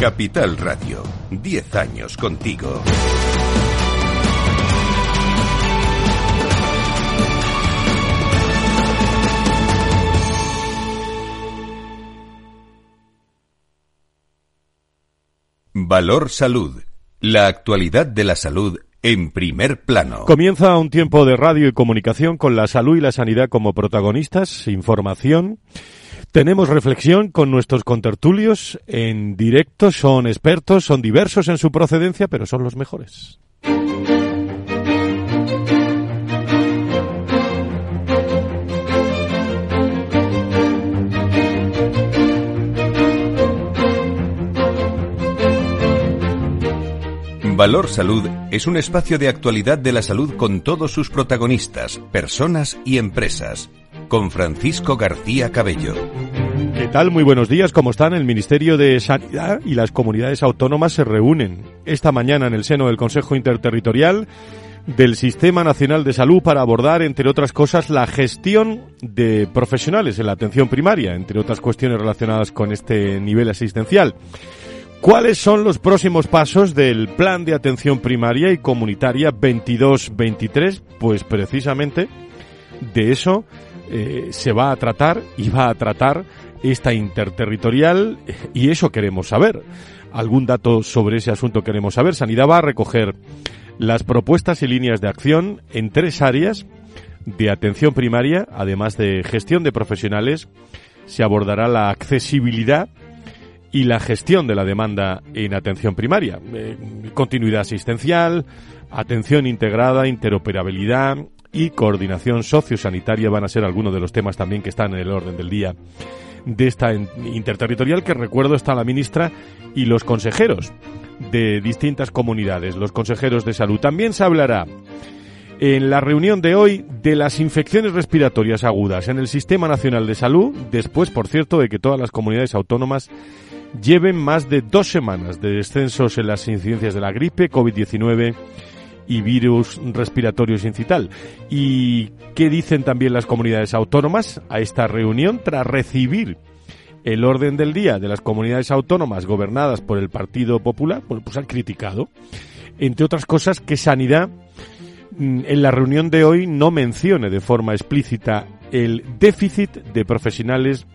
Capital Radio, 10 años contigo. Valor Salud. La actualidad de la salud en primer plano. Comienza un tiempo de radio y comunicación con la salud y la sanidad como protagonistas, información. Tenemos reflexión con nuestros contertulios en directo, son expertos, son diversos en su procedencia, pero son los mejores. Valor Salud es un espacio de actualidad de la salud con todos sus protagonistas, personas y empresas. Con Francisco García Cabello. ¿Qué tal? Muy buenos días. ¿Cómo están? El Ministerio de Sanidad y las comunidades autónomas se reúnen esta mañana en el seno del Consejo Interterritorial del Sistema Nacional de Salud para abordar, entre otras cosas, la gestión de profesionales en la atención primaria, entre otras cuestiones relacionadas con este nivel asistencial. ¿Cuáles son los próximos pasos del Plan de Atención Primaria y Comunitaria 22-23? Pues precisamente de eso eh, se va a tratar y va a tratar esta interterritorial y eso queremos saber. Algún dato sobre ese asunto queremos saber. Sanidad va a recoger las propuestas y líneas de acción en tres áreas de atención primaria, además de gestión de profesionales. Se abordará la accesibilidad y la gestión de la demanda en atención primaria. Eh, continuidad asistencial, atención integrada, interoperabilidad y coordinación sociosanitaria van a ser algunos de los temas también que están en el orden del día de esta interterritorial que recuerdo está la ministra y los consejeros de distintas comunidades, los consejeros de salud. También se hablará en la reunión de hoy de las infecciones respiratorias agudas en el Sistema Nacional de Salud, después, por cierto, de que todas las comunidades autónomas lleven más de dos semanas de descensos en las incidencias de la gripe, COVID-19 y virus respiratorio sincital. ¿Y qué dicen también las comunidades autónomas a esta reunión tras recibir el orden del día de las comunidades autónomas gobernadas por el Partido Popular? Bueno, pues han criticado, entre otras cosas, que Sanidad mm, en la reunión de hoy no mencione de forma explícita el déficit de profesionales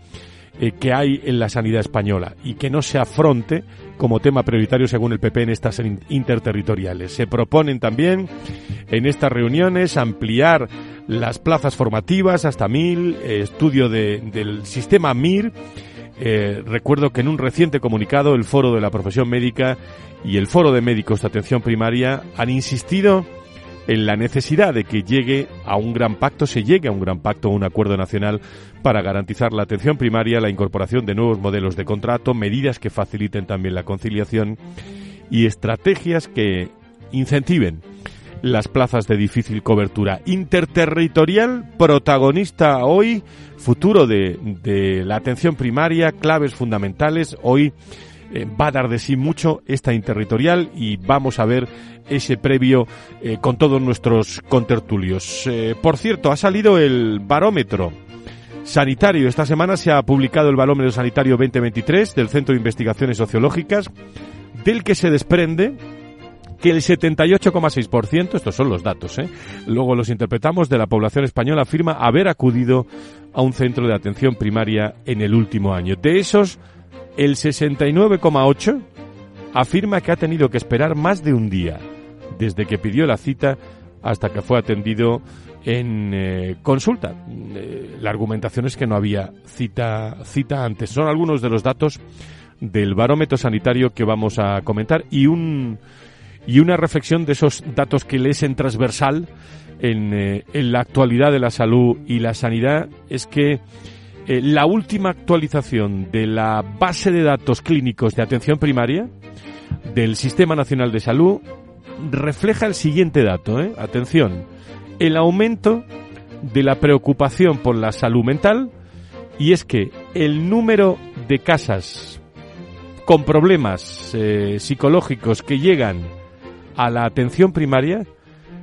eh, que hay en la sanidad española y que no se afronte como tema prioritario según el PP en estas interterritoriales. Se proponen también en estas reuniones ampliar las plazas formativas hasta mil, eh, estudio del sistema MIR. Eh, recuerdo que en un reciente comunicado el Foro de la Profesión Médica y el Foro de Médicos de Atención Primaria han insistido en la necesidad de que llegue a un gran pacto, se llegue a un gran pacto, un acuerdo nacional para garantizar la atención primaria, la incorporación de nuevos modelos de contrato, medidas que faciliten también la conciliación y estrategias que incentiven las plazas de difícil cobertura. Interterritorial, protagonista hoy, futuro de, de la atención primaria, claves fundamentales. Hoy eh, va a dar de sí mucho esta interterritorial y vamos a ver ese previo eh, con todos nuestros contertulios. Eh, por cierto, ha salido el barómetro sanitario. Esta semana se ha publicado el barómetro sanitario 2023 del Centro de Investigaciones Sociológicas, del que se desprende que el 78,6%, estos son los datos, ¿eh? luego los interpretamos, de la población española afirma haber acudido a un centro de atención primaria en el último año. De esos, el 69,8% afirma que ha tenido que esperar más de un día desde que pidió la cita hasta que fue atendido en eh, consulta. Eh, la argumentación es que no había cita, cita antes. Son algunos de los datos del barómetro sanitario que vamos a comentar y un y una reflexión de esos datos que lees en transversal en, eh, en la actualidad de la salud y la sanidad es que la última actualización de la base de datos clínicos de atención primaria del Sistema Nacional de Salud refleja el siguiente dato, ¿eh? atención, el aumento de la preocupación por la salud mental y es que el número de casas con problemas eh, psicológicos que llegan a la atención primaria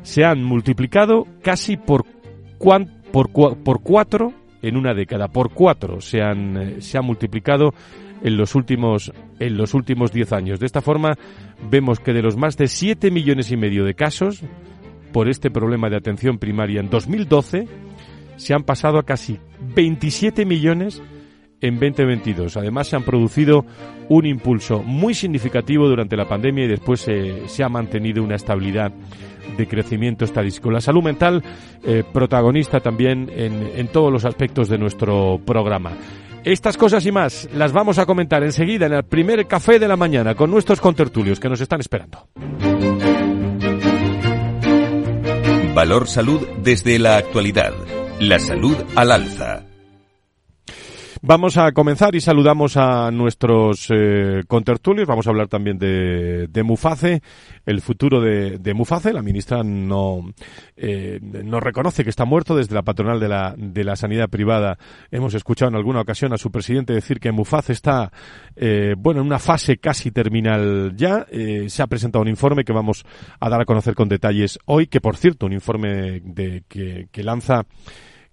se han multiplicado casi por, por, por cuatro en una década. Por cuatro se han, eh, se ha multiplicado en los últimos en los últimos diez años. De esta forma vemos que de los más de siete millones y medio de casos por este problema de atención primaria en 2012 se han pasado a casi 27 millones en 2022. Además, se han producido un impulso muy significativo durante la pandemia y después se ha mantenido una estabilidad de crecimiento estadístico. La salud mental, eh, protagonista también en, en todos los aspectos de nuestro programa. Estas cosas y más las vamos a comentar enseguida en el primer café de la mañana con nuestros contertulios que nos están esperando. Valor Salud desde la actualidad. La salud al alza. Vamos a comenzar y saludamos a nuestros eh, contertulios. Vamos a hablar también de, de Muface, el futuro de, de, Muface. La ministra no, eh, no reconoce que está muerto desde la patronal de la, de la sanidad privada. Hemos escuchado en alguna ocasión a su presidente decir que Muface está, eh, bueno, en una fase casi terminal ya. Eh, se ha presentado un informe que vamos a dar a conocer con detalles hoy, que por cierto, un informe de, que, que lanza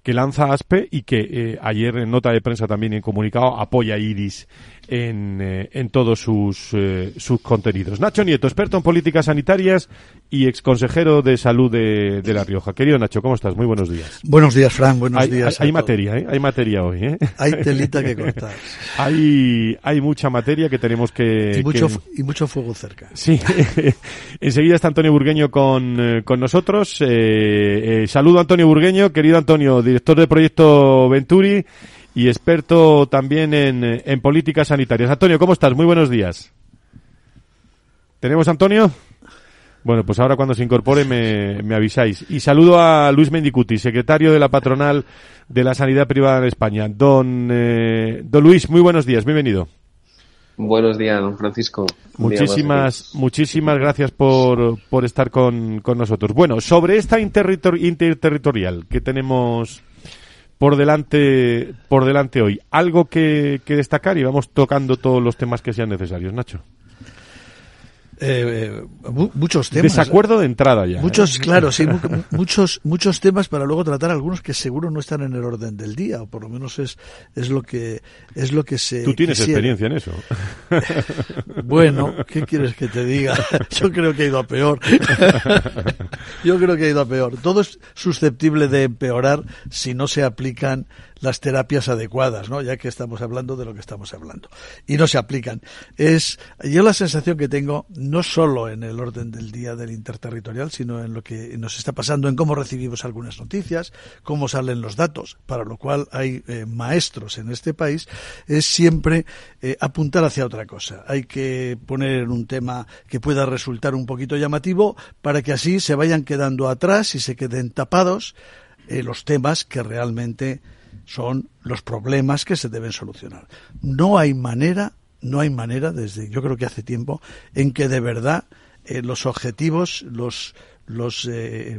que lanza ASPE y que eh, ayer en nota de prensa también en comunicado apoya Iris en, eh, en todos sus, eh, sus contenidos. Nacho Nieto, experto en políticas sanitarias y exconsejero de salud de, de La Rioja. Querido Nacho, ¿cómo estás? Muy buenos días. Buenos días, Fran. Buenos hay, días. Hay, hay materia, ¿eh? Hay materia hoy, ¿eh? Hay telita que cortar. hay, hay mucha materia que tenemos que... Y mucho, que... y mucho fuego cerca. Sí. Enseguida está Antonio Burgueño con, con nosotros. Eh, eh, saludo Antonio Burgueño, querido Antonio, director del proyecto Venturi y experto también en, en políticas sanitarias. Antonio, ¿cómo estás? Muy buenos días. ¿Tenemos Antonio? Bueno, pues ahora cuando se incorpore me, me, avisáis. Y saludo a Luis Mendicuti, secretario de la patronal de la sanidad privada en España. Don, eh, don Luis, muy buenos días, bienvenido. Buenos días, don Francisco. Muchísimas, muchísimas gracias por, por estar con, con nosotros. Bueno, sobre esta interterritor interterritorial que tenemos por delante, por delante hoy, algo que, que destacar y vamos tocando todos los temas que sean necesarios, Nacho. Eh, muchos temas. Desacuerdo de entrada ya. Muchos, ¿eh? claro, sí, muchos, muchos temas para luego tratar algunos que seguro no están en el orden del día, o por lo menos es, es lo que, es lo que se. Tú tienes quisiera. experiencia en eso. Bueno, ¿qué quieres que te diga? Yo creo que ha ido a peor. Yo creo que ha ido a peor. Todo es susceptible de empeorar si no se aplican las terapias adecuadas, ¿no? Ya que estamos hablando de lo que estamos hablando. Y no se aplican. Es, yo la sensación que tengo, no solo en el orden del día del interterritorial, sino en lo que nos está pasando, en cómo recibimos algunas noticias, cómo salen los datos, para lo cual hay eh, maestros en este país, es siempre eh, apuntar hacia otra cosa. Hay que poner un tema que pueda resultar un poquito llamativo para que así se vayan quedando atrás y se queden tapados eh, los temas que realmente son los problemas que se deben solucionar. No hay manera, no hay manera, desde yo creo que hace tiempo, en que de verdad eh, los objetivos los, los eh,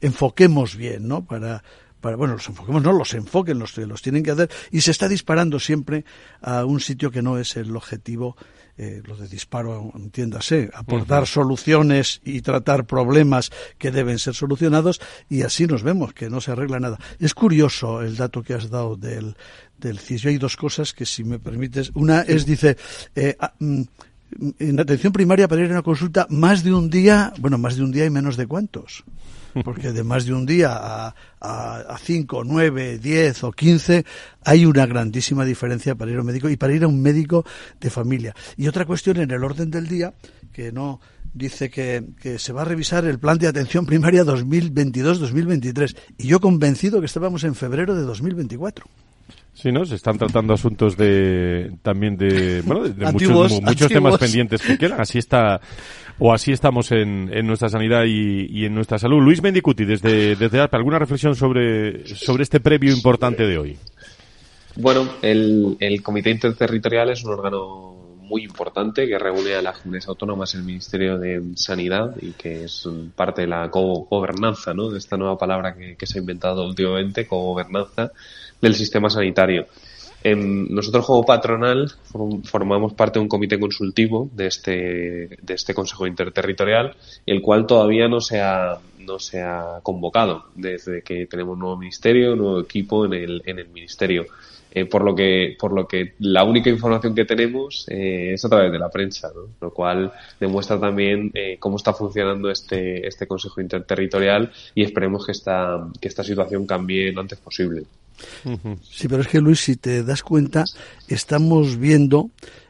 enfoquemos bien, ¿no? Para, para, bueno, los enfoquemos, no, los enfoquen, los, los tienen que hacer, y se está disparando siempre a un sitio que no es el objetivo eh, lo de disparo, entiéndase, aportar uh -huh. soluciones y tratar problemas que deben ser solucionados y así nos vemos que no se arregla nada. Es curioso el dato que has dado del, del CIS. Yo hay dos cosas que, si me permites, una es, dice, eh, en atención primaria para ir a una consulta más de un día, bueno, más de un día y menos de cuántos porque de más de un día a, a, a cinco, nueve, diez o quince hay una grandísima diferencia para ir a un médico y para ir a un médico de familia. Y otra cuestión en el orden del día, que no dice que, que se va a revisar el plan de atención primaria 2022-2023. Y yo convencido que estábamos en febrero de 2024. Sí, ¿no? Se están tratando asuntos de también de, bueno, de, de antiguos, muchos, muchos temas pendientes que quedan. Así está, o así estamos en, en nuestra sanidad y, y, en nuestra salud. Luis Mendicuti, desde, desde ARPA, ¿alguna reflexión sobre, sobre este previo importante de hoy? Bueno, el, el Comité Interterritorial es un órgano muy importante que reúne a las comunidades autónomas en el Ministerio de Sanidad y que es parte de la co-gobernanza, ¿no? De esta nueva palabra que, que se ha inventado últimamente, co-gobernanza del sistema sanitario. Eh, nosotros como patronal formamos parte de un comité consultivo de este, de este Consejo Interterritorial, el cual todavía no se ha, no se ha convocado desde que tenemos un nuevo ministerio, un nuevo equipo en el, en el ministerio. Eh, por lo que por lo que la única información que tenemos eh, es a través de la prensa, ¿no? lo cual demuestra también eh, cómo está funcionando este este Consejo Interterritorial y esperemos que esta que esta situación cambie lo antes posible. Sí, pero es que Luis, si te das cuenta, estamos viendo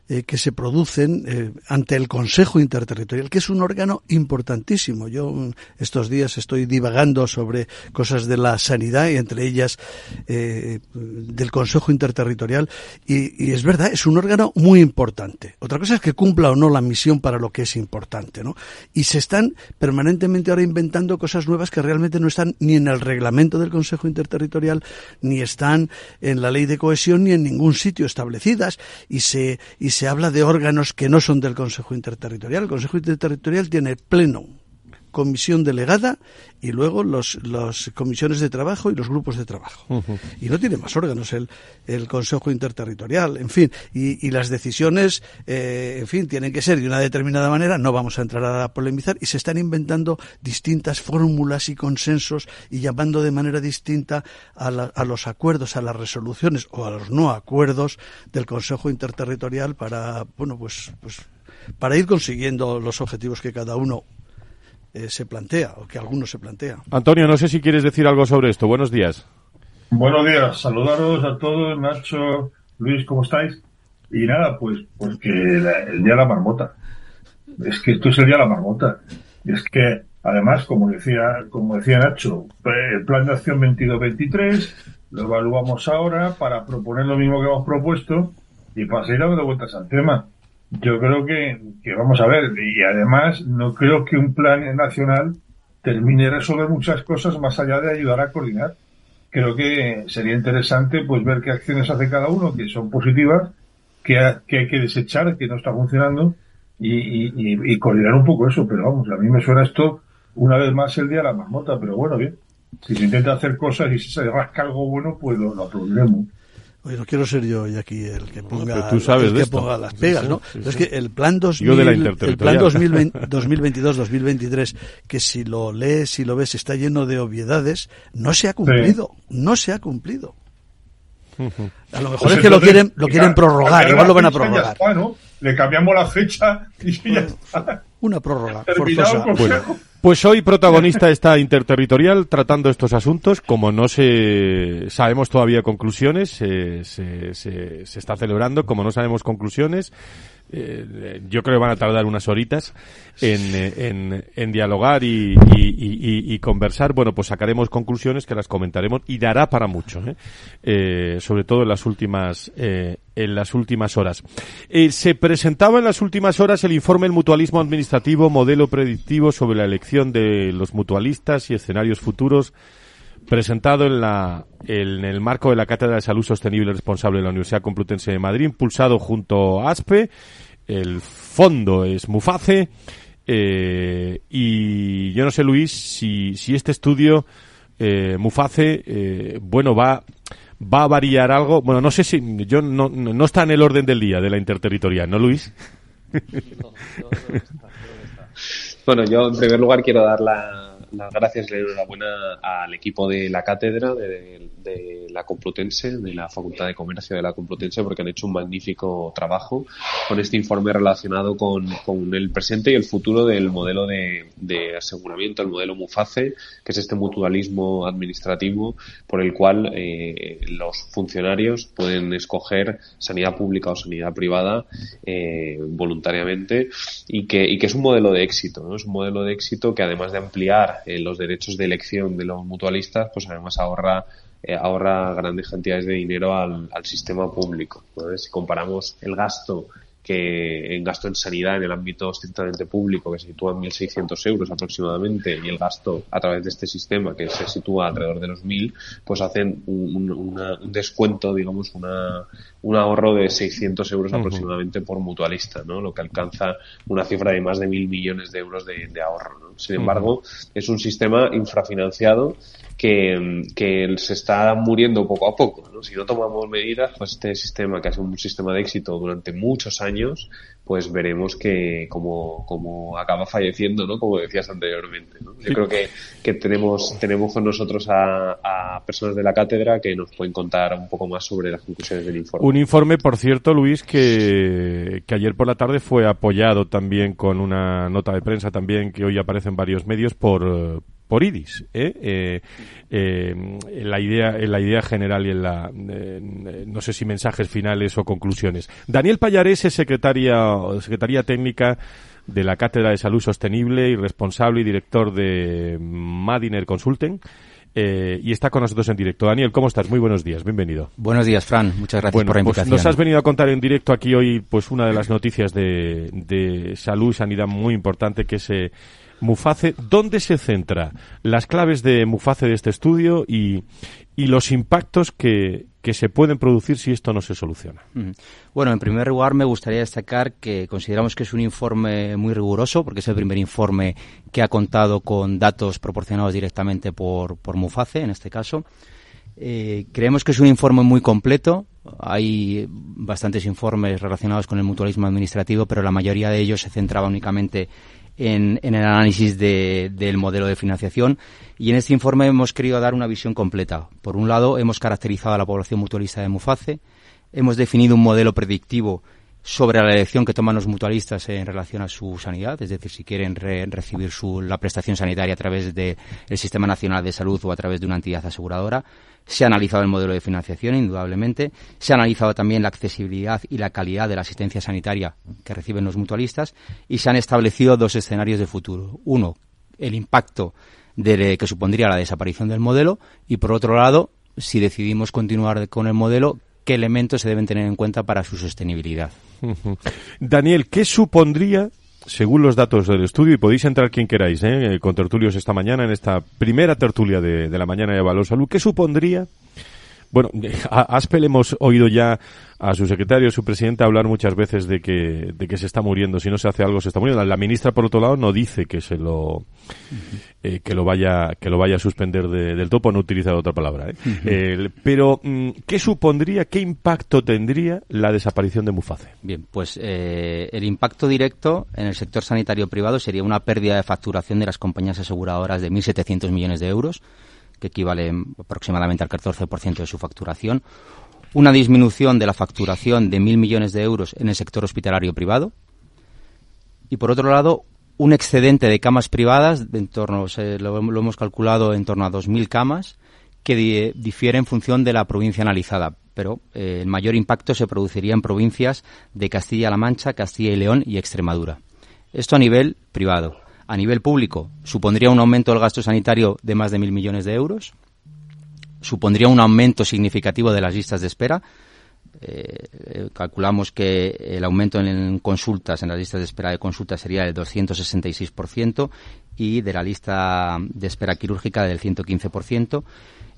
eh, que se producen eh, ante el Consejo Interterritorial, que es un órgano importantísimo. Yo mm, estos días estoy divagando sobre cosas de la sanidad y entre ellas eh, del Consejo Interterritorial y, es verdad, es un órgano muy importante. Otra cosa es que cumpla o no la misión para lo que es importante, ¿no? Y se están permanentemente ahora inventando cosas nuevas que realmente no están ni en el reglamento del Consejo Interterritorial, ni están en la ley de cohesión, ni en ningún sitio establecidas y se, se habla de órganos que no son del Consejo Interterritorial. El Consejo Interterritorial tiene pleno, comisión delegada y luego los, las comisiones de trabajo y los grupos de trabajo. Y no tiene más órganos el, el Consejo Interterritorial, en fin. Y, y las decisiones, eh, en fin, tienen que ser de una determinada manera, no vamos a entrar a polemizar, y se están inventando distintas fórmulas y consensos y llamando de manera distinta a, la, a los acuerdos, a las resoluciones o a los no acuerdos del Consejo Interterritorial para, bueno, pues, pues para ir consiguiendo los objetivos que cada uno eh, se plantea, o que algunos se plantea. Antonio, no sé si quieres decir algo sobre esto. Buenos días. Buenos días, saludaros a todos, Nacho, Luis, ¿cómo estáis? Y nada, pues, pues que la, el día de la marmota. Es que esto es el día de la marmota. Y es que, además, como decía, como decía Nacho, el plan de acción 22-23 lo evaluamos ahora para proponer lo mismo que hemos propuesto y para seguir dando vueltas al tema. Yo creo que, que, vamos a ver, y además no creo que un plan nacional termine de resolver muchas cosas más allá de ayudar a coordinar. Creo que sería interesante pues ver qué acciones hace cada uno, que son positivas, que, que hay que desechar, que no está funcionando, y, y, y, coordinar un poco eso. Pero vamos, a mí me suena esto una vez más el día de la marmota, pero bueno, bien. Si se intenta hacer cosas y se rasca algo bueno, pues lo, lo. Oye, no quiero ser yo aquí el que ponga, no, tú sabes el que ponga las pegas, Sí, ¿no? sí, es sí. que el plan 2000, Yo de la el plan 2022-2023, que si lo lees, si lo ves, está lleno de obviedades, no se ha cumplido, no se ha cumplido. A lo mejor Pues es que lo quieren, lo quieren prorrogar, igual lo van a prorrogar. está, ¿no? Le cambiamos la fecha y ya está. Una prórroga forzosa. Bueno, pues hoy protagonista está interterritorial tratando estos asuntos. Como no se sabemos todavía conclusiones, se, se, se- está celebrando. Como no sabemos conclusiones, eh, yo creo que van a tardar unas horitas en, eh, en, en dialogar y, y- y- y- y conversar. Bueno, pues sacaremos conclusiones que las comentaremos y dará para mucho, ¿eh? Eh, sobre todo en las últimas en las últimas horas. Se presentaba en las últimas horas el informe El Mutualismo Administrativo, modelo predictivo sobre la elección de los mutualistas y escenarios futuros, presentado en, la, en el marco de la Cátedra de Salud Sostenible y Responsable de la Universidad Complutense de Madrid, impulsado junto a ASPE. El fondo es Muface. eh, y yo no sé, Luis, si, si este estudio, eh, Muface, eh, bueno, va, va a variar algo. Bueno, no sé si, yo no, no está en el orden del día de la interterritorial, ¿no, Luis? Bueno, yo en primer lugar quiero dar la, las gracias y la enhorabuena al equipo de la cátedra de, la Complutense, de la Facultad de Comercio de la Complutense, porque han hecho un magnífico trabajo con este informe relacionado con, con el presente y el futuro del modelo de, de aseguramiento, el modelo MUFACE, que es este mutualismo administrativo por el cual eh, los funcionarios pueden escoger sanidad pública o sanidad privada eh, voluntariamente y que, y que es un modelo de éxito, ¿no? Es un modelo de éxito que además de ampliar eh, los derechos de elección de los mutualistas, pues además ahorra eh, ahorra grandes cantidades de dinero al, sistema público. Si comparamos el gasto que en gasto en sanidad en el ámbito estrictamente público que se sitúa en 1.600 euros aproximadamente y el gasto a través de este sistema que se sitúa alrededor de los 1.000 pues hacen un, un, una, un descuento digamos una, un ahorro de 600 euros aproximadamente por mutualista ¿no? lo que alcanza una cifra de más de mil millones de euros de, de ahorro ¿no? sin embargo es un sistema infrafinanciado que, que se está muriendo poco a poco. ¿no? Si no tomamos medidas, pues este sistema, que ha sido un sistema de éxito durante muchos años, pues veremos que como, como acaba falleciendo, ¿no? Como decías anteriormente. ¿no? Yo creo que, que tenemos, tenemos con nosotros a, a, personas de la cátedra que nos pueden contar un poco más sobre las conclusiones del informe. Un informe, por cierto, Luis, que, que ayer por la tarde fue apoyado también con una nota de prensa también que hoy aparece en varios medios por, por IDIS, ¿eh? Eh, eh, en la idea, en la idea general y en la, no sé si mensajes finales o conclusiones. Daniel Payarés es secretaria, secretaria técnica de la Cátedra de Salud Sostenible y responsable y director de Madiner Consulting. Eh, y está con nosotros en directo. Daniel, ¿cómo estás? Muy buenos días, bienvenido. Buenos días, Fran. Muchas gracias por la pues invitación. nos has venido a contar en directo aquí hoy pues una de las noticias de, de salud y sanidad muy importante que es eh, Muface. ¿Dónde se centra las claves de Muface de este estudio y, y los impactos que, que se pueden producir si esto no se soluciona. Bueno, en primer lugar me gustaría destacar que consideramos que es un informe muy riguroso, porque es el primer informe que ha contado con datos proporcionados directamente por, por Muface, en este caso. Eh, creemos que es un informe muy completo. Hay bastantes informes relacionados con el mutualismo administrativo, pero la mayoría de ellos se centraba únicamente en, en el análisis de, del modelo de financiación y en este informe hemos querido dar una visión completa. Por un lado, hemos caracterizado a la población mutualista de Muface, hemos definido un modelo predictivo sobre la elección que toman los mutualistas en relación a su sanidad, es decir, si quieren re recibir su, la prestación sanitaria a través del de Sistema Nacional de Salud o a través de una entidad aseguradora. Se ha analizado el modelo de financiación, indudablemente. Se ha analizado también la accesibilidad y la calidad de la asistencia sanitaria que reciben los mutualistas. Y se han establecido dos escenarios de futuro. Uno, el impacto que supondría la desaparición del modelo. Y por otro lado, si decidimos continuar con el modelo, qué elementos se deben tener en cuenta para su sostenibilidad. Daniel, ¿qué supondría, según los datos del estudio, y podéis entrar quien queráis, ¿eh? con tertulios esta mañana, en esta primera tertulia de, de la mañana de Valor Salud, ¿qué supondría bueno, a Aspel hemos oído ya a su secretario, a su presidente, hablar muchas veces de que, de que se está muriendo. Si no se hace algo, se está muriendo. La ministra, por otro lado, no dice que se lo, eh, que lo vaya, que lo vaya a suspender de, del topo, no utilizar otra palabra. ¿eh? Uh -huh. eh, pero, ¿qué supondría, qué impacto tendría la desaparición de Muface? Bien, pues eh, el impacto directo en el sector sanitario privado sería una pérdida de facturación de las compañías aseguradoras de 1.700 millones de euros que equivale aproximadamente al 14% de su facturación, una disminución de la facturación de mil millones de euros en el sector hospitalario privado. Y, por otro lado, un excedente de camas privadas, de en torno, se, lo, hemos calculado en torno a 2.000 camas, que di, difiere en función de la provincia analizada, pero eh, el mayor impacto se produciría en provincias de Castilla-La Mancha, Castilla y León y Extremadura. Esto a nivel privado a nivel público supondría un aumento del gasto sanitario de más de mil millones de euros, supondría un aumento significativo de las listas de espera. Eh, calculamos que el aumento en consultas, en las listas de espera de consultas sería del 266% y de la lista de espera quirúrgica del 115%.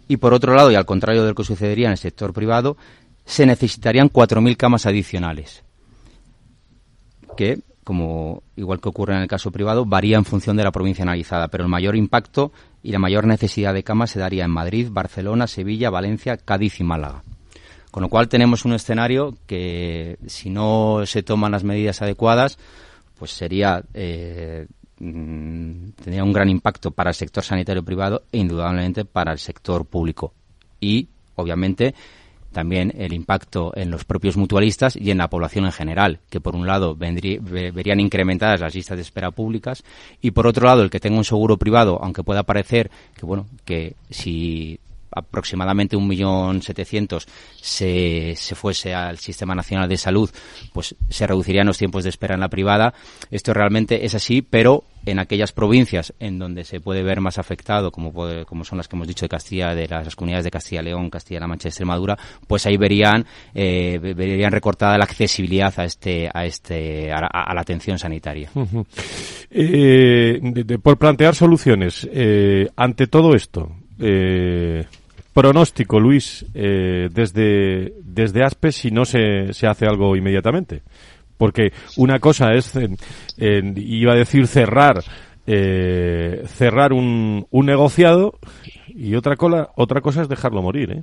Y por otro lado, y al contrario de lo que sucedería en el sector privado, se necesitarían 4.000 camas adicionales que como igual que ocurre en el caso privado, varía en función de la provincia analizada, pero el mayor impacto y la mayor necesidad de camas se daría en Madrid, Barcelona, Sevilla, Valencia, Cádiz y Málaga. Con lo cual tenemos un escenario que, si no se toman las medidas adecuadas, pues sería eh, tendría un gran impacto para el sector sanitario privado e indudablemente para el sector público. Y, obviamente, también el impacto en los propios mutualistas y en la población en general, que por un lado verían incrementadas las listas de espera públicas y por otro lado el que tenga un seguro privado, aunque pueda parecer que bueno, que si aproximadamente un millón setecientos se, se fuese al Sistema Nacional de Salud, pues se reducirían los tiempos de espera en la privada. Esto realmente es así, pero en aquellas provincias en donde se puede ver más afectado, como, puede, como son las que hemos dicho de Castilla, de las, comunidades de Castilla León, Castilla-La Mancha y Extremadura, pues ahí verían, eh, verían recortada la accesibilidad a este, a este, a, a la atención sanitaria. Eh, por plantear soluciones eh, ante todo esto, pronóstico, Luis, eh, desde, desde ASPE si no se, se hace algo inmediatamente. Porque una cosa es, eh, iba a decir, cerrar eh, cerrar un, un negociado y otra, cola, otra cosa es dejarlo morir. ¿eh?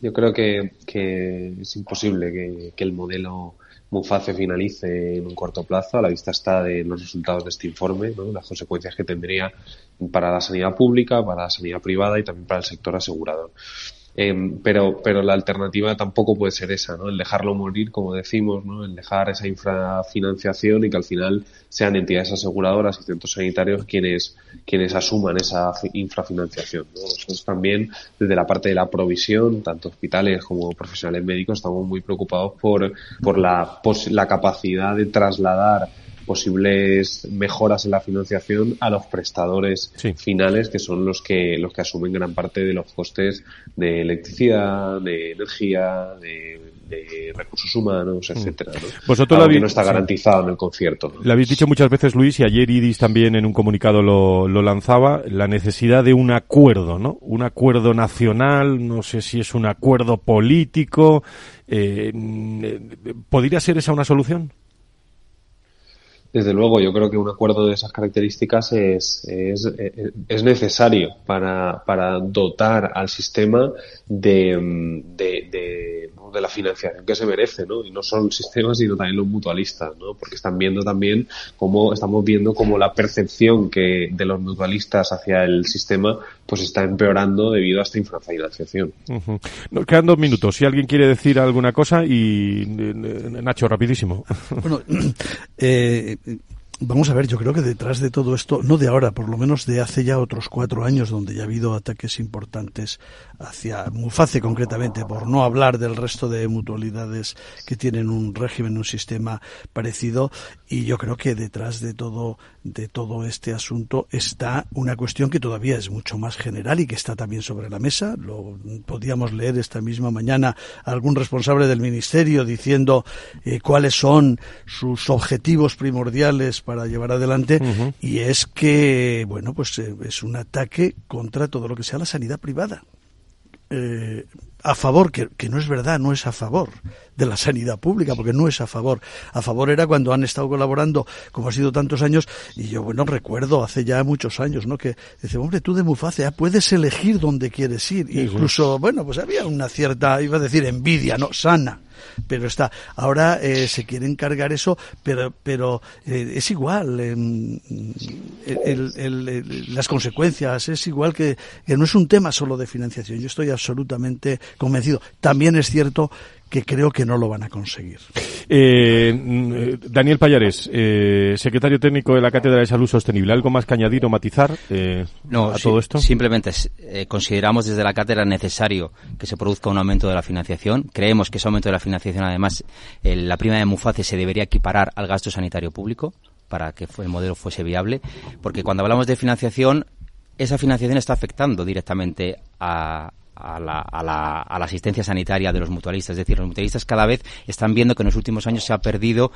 Yo creo que, que es imposible que, que, el modelo Muface finalice en un corto plazo. A la vista está de los resultados de este informe, ¿no? las consecuencias que tendría para la sanidad pública, para la sanidad privada y también para el sector asegurador. Eh, pero, pero la alternativa tampoco puede ser esa, ¿no? El dejarlo morir, como decimos, ¿no? El dejar esa infrafinanciación y que al final sean entidades aseguradoras y centros sanitarios quienes, quienes asuman esa infrafinanciación. Nosotros también, desde la parte de la provisión, tanto hospitales como profesionales médicos, estamos muy preocupados por, por la, la capacidad de trasladar posibles mejoras en la financiación a los prestadores finales que son los que los que asumen gran parte de los costes de electricidad, de energía, de, recursos humanos, mm. etcétera. ¿no? Vosotros no está garantizado en el concierto. Lo habéis dicho muchas veces, Luis, y ayer Idis también en un comunicado lo, lo lanzaba, la necesidad de un acuerdo, ¿no? Un acuerdo nacional, no sé si es un acuerdo político. Eh, ¿Podría ser esa una solución? Desde luego, yo creo que un acuerdo de esas características es, es, es necesario para, para dotar al sistema de, de, de de la financiación que se merece, ¿no? Y no solo el sistema, sino también los mutualistas, ¿no? Porque están viendo también cómo, estamos viendo cómo la percepción que de los mutualistas hacia el sistema, pues está empeorando debido a esta infrafinanciación. Nos quedan dos minutos. Si alguien quiere decir alguna cosa y eh, Nacho, rapidísimo. Bueno, eh, Vamos a ver, yo creo que detrás de todo esto, no de ahora, por lo menos de hace ya otros cuatro años, donde ya ha habido ataques importantes hacia Muface concretamente, por no hablar del resto de mutualidades que tienen un régimen, un sistema parecido, y yo creo que detrás de todo, de todo este asunto está una cuestión que todavía es mucho más general y que está también sobre la mesa. Lo podíamos leer esta misma mañana algún responsable del ministerio diciendo eh, cuáles son sus objetivos primordiales para llevar adelante y es que, bueno, pues eh, es un ataque contra todo lo que sea la sanidad privada. Eh, a favor, que, que, no es verdad, no es a favor de la sanidad pública, porque no es a favor. A favor era cuando han estado colaborando, como ha sido tantos años, y yo, bueno, recuerdo hace ya muchos años, ¿no? Que dice, hombre, tú de Muface, puedes elegir dónde quieres ir. Incluso, bueno, pues había una cierta, iba a decir, envidia, ¿no? Sana pero está. Ahora eh, se quiere cargar eso, pero, pero eh, es igual. Em, las consecuencias es igual que, que no es un tema solo de financiación. Yo estoy absolutamente convencido. También es cierto que creo que no lo van a conseguir. Eh, Daniel Payares, eh, secretario técnico de la Cátedra de Salud Sostenible, ¿algo más que añadir o matizar eh, no, a todo esto? Simplemente eh, consideramos desde la cátedra necesario que se produzca un aumento de la financiación. Creemos que ese aumento de la financiación, además, la prima de Muface se debería equiparar al gasto sanitario público para que el modelo fuese viable, porque cuando hablamos de financiación, esa financiación está afectando directamente a, a la, a, la, a la, asistencia sanitaria de los mutualistas. Es decir, los mutualistas cada vez están viendo que en los últimos años se ha perdido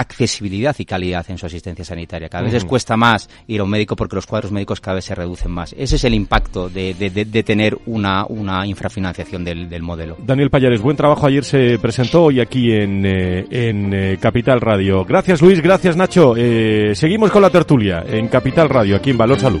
accesibilidad y calidad en su asistencia sanitaria. Cada vez les cuesta más ir a un médico porque los cuadros médicos cada vez se reducen más. Ese es el impacto de, de, de tener una, una infrafinanciación del, del, modelo. Daniel Payares, buen trabajo. Ayer se presentó hoy aquí en, eh, en eh, Capital Radio. Gracias Luis, gracias Nacho. Eh, seguimos con la tertulia en Capital Radio, aquí en Valor Salud.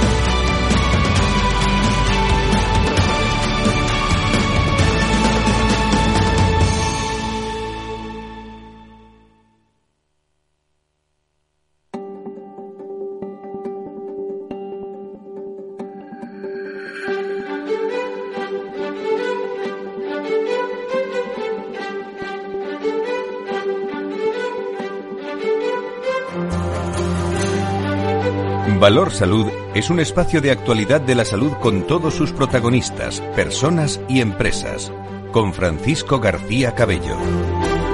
Valor Salud es un espacio de actualidad de la salud con todos sus protagonistas, personas y empresas. Con Francisco García Cabello.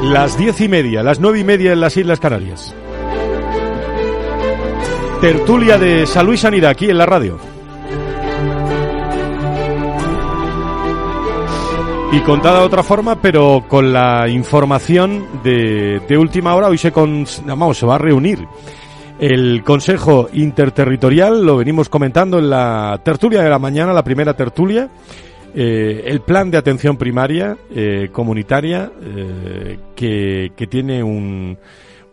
Las diez y media, las nueve y media en las Islas Canarias. Tertulia de Salud y Sanidad aquí en la radio. Y contada de otra forma, pero con la información de, de última hora, hoy se, con, vamos, se va a reunir el Consejo Interterritorial, lo venimos comentando en la tertulia de la mañana, la primera tertulia. Eh, el plan de atención primaria eh, comunitaria eh, que, que, tiene un,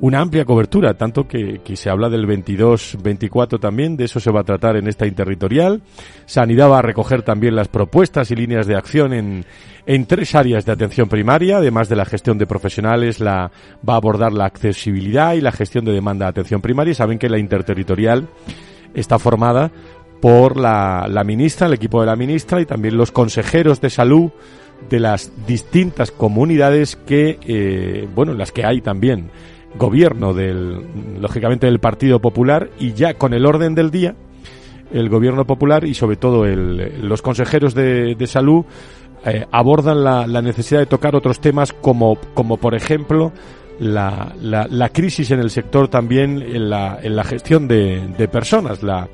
una amplia cobertura, tanto que, que se habla del 22-24 también, de eso se va a tratar en esta interterritorial. Sanidad va a recoger también las propuestas y líneas de acción en, en tres áreas de atención primaria, además de la gestión de profesionales, la, va a abordar la accesibilidad y la gestión de demanda de atención primaria. Saben que la interterritorial está formada por la, la ministra, el equipo de la ministra y también los consejeros de salud de las distintas comunidades que, eh, bueno, en las que hay también gobierno del, lógicamente, del Partido Popular y ya con el orden del día, el gobierno popular y sobre todo el, los consejeros de, de salud eh, abordan la, la, necesidad de tocar otros temas como, como por ejemplo, la, la, la crisis en el sector también en la, en la gestión de, de personas, la,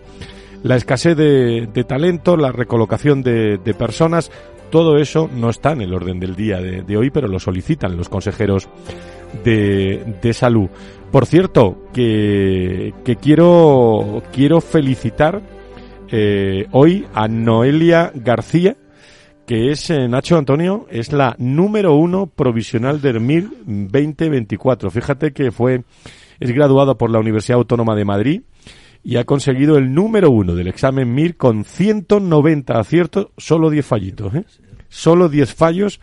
la escasez de, de, talento, la recolocación de, de, personas, todo eso no está en el orden del día de, de hoy, pero lo solicitan los consejeros de, de salud. Por cierto, que, que quiero, quiero felicitar eh, hoy a Noelia García, que es, eh, Nacho Antonio, es la número uno provisional del MIR 2024. Fíjate que fue, es graduada por la Universidad Autónoma de Madrid y ha conseguido el número uno del examen MIR con 190 aciertos, solo 10 fallitos, ¿eh? Solo 10 fallos,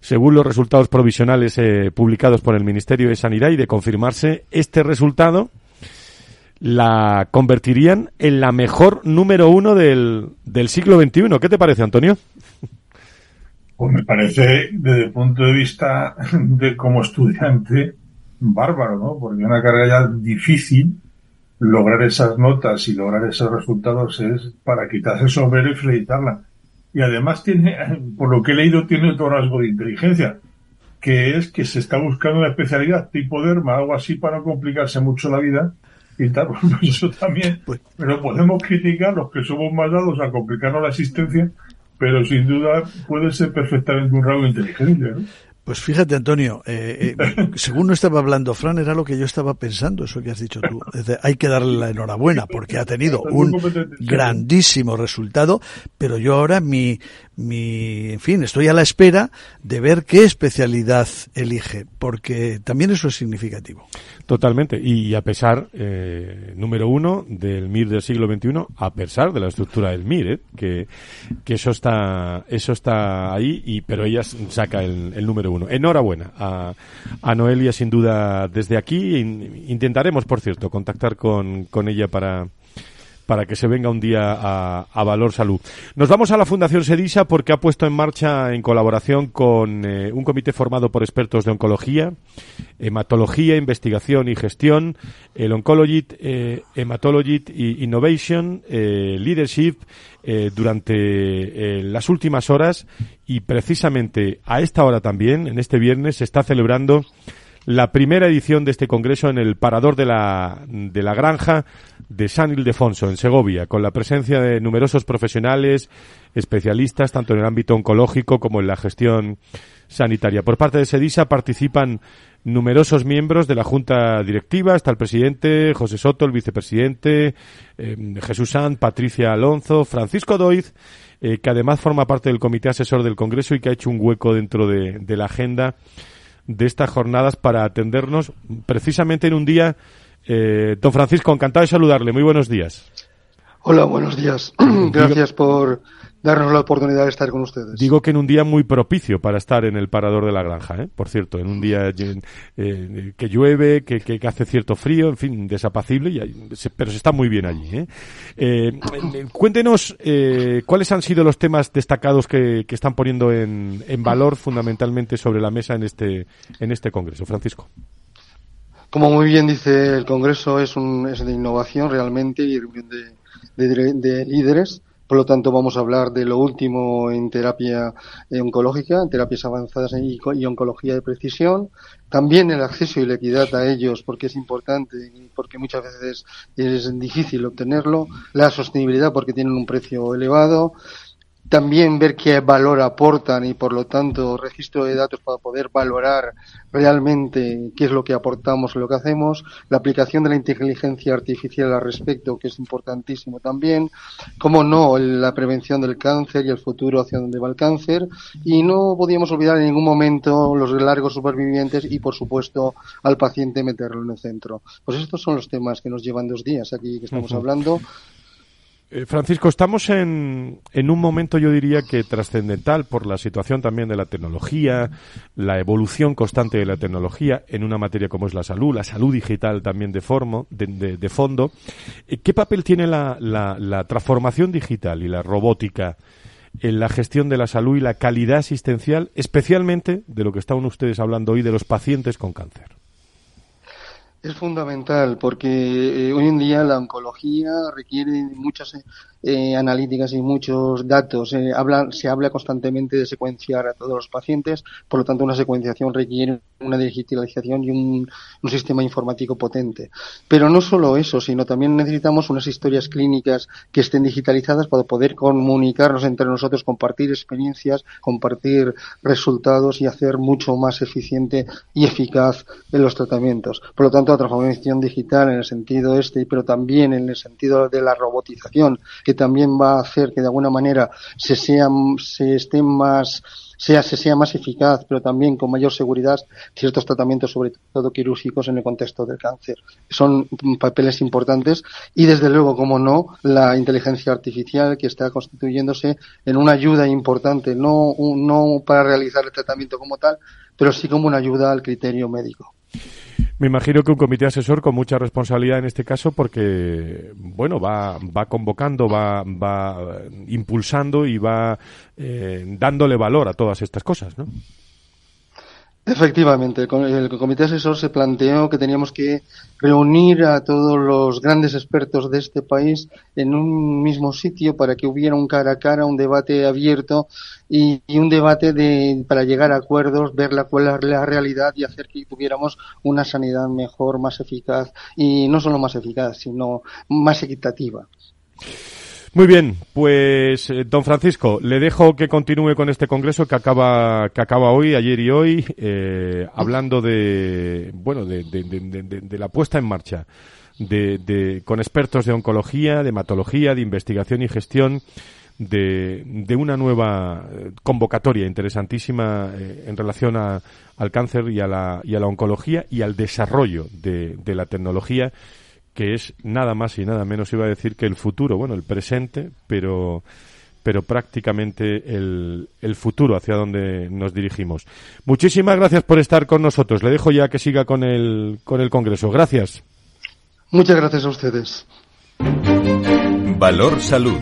según los resultados provisionales eh, publicados por el Ministerio de Sanidad y de confirmarse este resultado, la convertirían en la mejor número uno del, del siglo XXI. ¿Qué te parece, Antonio? Pues me parece, desde el punto de vista de como estudiante, bárbaro, ¿no? Porque una carrera ya difícil, lograr esas notas y lograr esos resultados es para quitarse el sombrero y felicitarla. Y además tiene, por lo que he leído, tiene otro rasgo de inteligencia, que es que se está buscando una especialidad tipo derma, algo así para no complicarse mucho la vida. Y tal, pues eso también. Pero podemos criticar los que somos más dados a complicarnos la existencia pero sin duda puede ser perfectamente un rasgo inteligente. ¿no? Pues fíjate, Antonio, eh, eh, según no estaba hablando Fran, era lo que yo estaba pensando, eso que has dicho tú. Es decir, hay que darle la enhorabuena porque ha tenido un grandísimo resultado, pero yo ahora mi, mi, en fin, estoy a la espera de ver qué especialidad elige, porque también eso es significativo. Totalmente, y a pesar, eh, número uno, del MIR del siglo XXI, a pesar de la estructura del MIR, ¿eh? que, que eso está, eso está ahí, y, pero ella saca el, el número uno. Enhorabuena a, a Noelia, sin duda, desde aquí. Intentaremos, por cierto, contactar con, con ella para, para que se venga un día a, a, Valor Salud. Nos vamos a la Fundación Sedisa porque ha puesto en marcha, en colaboración con eh, un comité formado por expertos de oncología, hematología, investigación y gestión, el Oncology, eh, Hematology Innovation, eh, Leadership, eh, durante las últimas horas y precisamente a esta hora también, en este viernes, se está celebrando la primera edición de este congreso en el parador de la, de la granja de San Ildefonso, en Segovia, con la presencia de numerosos profesionales, especialistas, tanto en el ámbito oncológico como en la gestión sanitaria. Por parte de SEDISA participan numerosos miembros de la Junta Directiva, está el presidente, José Soto, el vicepresidente, eh, Jesús Sanz, Patricia Alonso, Francisco Doiz, eh, que además forma parte del comité asesor del Congreso y que ha hecho un hueco dentro de, de la agenda de estas jornadas para atendernos precisamente en un día. Eh, don Francisco, encantado de saludarle. Muy buenos días. Hola, buenos días. Gracias por darnos la oportunidad de estar con ustedes. Digo que en un día muy propicio para estar en el parador de la granja, ¿eh? por cierto, en un día eh, que llueve, que, que, hace cierto frío, en fin, desapacible, y, pero se está muy bien allí. ¿eh? eh cuéntenos eh, cuáles han sido los temas destacados que, que están poniendo en, en, valor fundamentalmente sobre la mesa en este, en este congreso. Francisco. Como muy bien dice el Congreso, es, un, es de innovación realmente y de, de, de líderes por lo tanto, vamos a hablar de lo último en terapia oncológica, en terapias avanzadas y, oncología de precisión. También el acceso y la equidad a ellos, porque es importante y porque muchas veces es difícil obtenerlo. La sostenibilidad, porque tienen un precio elevado también ver qué valor aportan y por lo tanto registro de datos para poder valorar realmente qué es lo que aportamos, lo que hacemos, la aplicación de la inteligencia artificial al respecto, que es importantísimo también, como no, la prevención del cáncer y el futuro hacia dónde va el cáncer, y no podíamos olvidar en ningún momento los largos supervivientes y por supuesto al paciente meterlo en el centro. Pues estos son los temas que nos llevan dos días aquí que estamos hablando eh, Francisco, estamos en, en, un momento, yo diría que trascendental por la situación también de la tecnología, la evolución constante de la tecnología en una materia como es la salud, la salud digital también de, formo, de, de, fondo. Eh, ¿Qué papel tiene la, la, la transformación digital y la robótica en la gestión de la salud y la calidad asistencial, especialmente de lo que estaban ustedes hablando hoy de los pacientes con cáncer? Es fundamental porque eh, hoy en día la oncología requiere muchas eh, analíticas y muchos datos. Eh, se habla constantemente de secuenciar a todos los pacientes, por lo tanto una secuenciación requiere una digitalización y un, sistema informático potente. Pero no solo eso, sino también necesitamos unas historias clínicas que estén digitalizadas para poder comunicarnos entre nosotros, compartir experiencias, compartir resultados y hacer mucho más eficiente y eficaz en los tratamientos. Por lo tanto, la transformación digital en el sentido este, pero también en el sentido de la robotización, que también va a hacer que de alguna manera se sea, se esté más, sea, se sea más eficaz, pero también con mayor seguridad ciertos tratamientos, sobre todo quirúrgicos, en el contexto del cáncer. Son papeles importantes y, desde luego, como no, la inteligencia artificial que está constituyéndose en una ayuda importante, no, no para realizar el tratamiento como tal, pero sí como una ayuda al criterio médico. Me imagino que un comité asesor con mucha responsabilidad en este caso porque, bueno, va, va convocando, va, va impulsando y va eh, dándole valor a todas estas cosas, ¿no? Efectivamente, el comité asesor se planteó que teníamos que reunir a todos los grandes expertos de este país en un mismo sitio para que hubiera un cara a cara, un debate abierto y, un debate de, para llegar a acuerdos, ver la, cuál es la realidad y hacer que tuviéramos una sanidad mejor, más eficaz y no solo más eficaz, sino más equitativa. Muy bien, pues eh, don Francisco, le dejo que continúe con este congreso que acaba que acaba hoy, ayer y hoy, eh, hablando de bueno de, de, de, de, la puesta en marcha de, con expertos de oncología, de hematología, de investigación y gestión de, de una nueva eh, convocatoria interesantísima en relación a, al cáncer y a, la, y a la oncología y al desarrollo de, de la tecnología que es nada más y nada menos, iba a decir, que el futuro, bueno, el presente, pero pero prácticamente el, el, futuro hacia donde nos dirigimos. Muchísimas gracias por estar con nosotros. Le dejo ya que siga con el, con el Congreso. Gracias. Muchas gracias a ustedes. Valor Salud.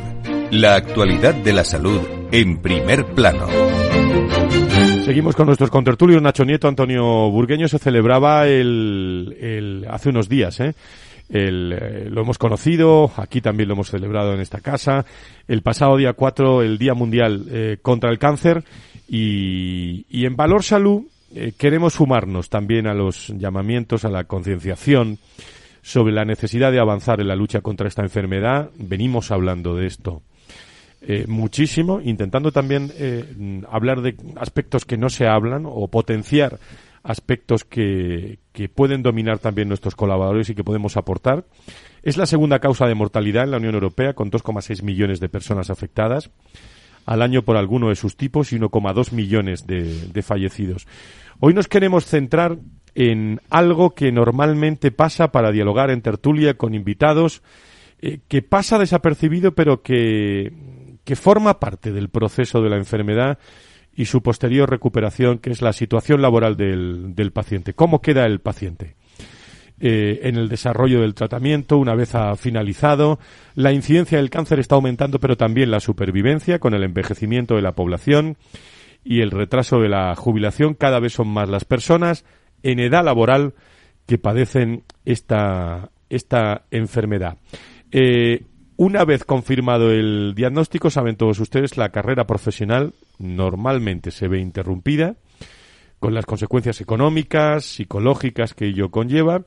La actualidad de la salud en primer plano. Seguimos con nuestros contertulios. Nacho Nieto, Antonio Burgueño se celebraba el, el hace unos días, ¿eh? El, eh, lo hemos conocido, aquí también lo hemos celebrado en esta casa. El pasado día 4, el Día Mundial eh, contra el Cáncer. Y, en Valor Salud eh, queremos sumarnos también a los llamamientos a la concienciación sobre la necesidad de avanzar en la lucha contra esta enfermedad. Venimos hablando de esto muchísimo, intentando también hablar de aspectos que no se hablan o potenciar aspectos que, que pueden dominar también nuestros colaboradores y que podemos aportar. Es la segunda causa de mortalidad en la Unión Europea, con 2,6 millones de personas afectadas al año por alguno de sus tipos y 1,2 millones de, fallecidos. Hoy nos queremos centrar en algo que normalmente pasa para dialogar en tertulia con invitados, eh, que pasa desapercibido pero que, que forma parte del proceso de la enfermedad y su posterior recuperación, que es la situación laboral del, del paciente. ¿Cómo queda el paciente? Eh, en el desarrollo del tratamiento una vez ha finalizado. La incidencia del cáncer está aumentando, pero también la supervivencia con el envejecimiento de la población y el retraso de la jubilación. Cada vez son más las personas en edad laboral que padecen esta, esta enfermedad. Eh, una vez confirmado el diagnóstico, saben todos ustedes, la carrera profesional normalmente se ve interrumpida con las consecuencias económicas, psicológicas que ello conlleva.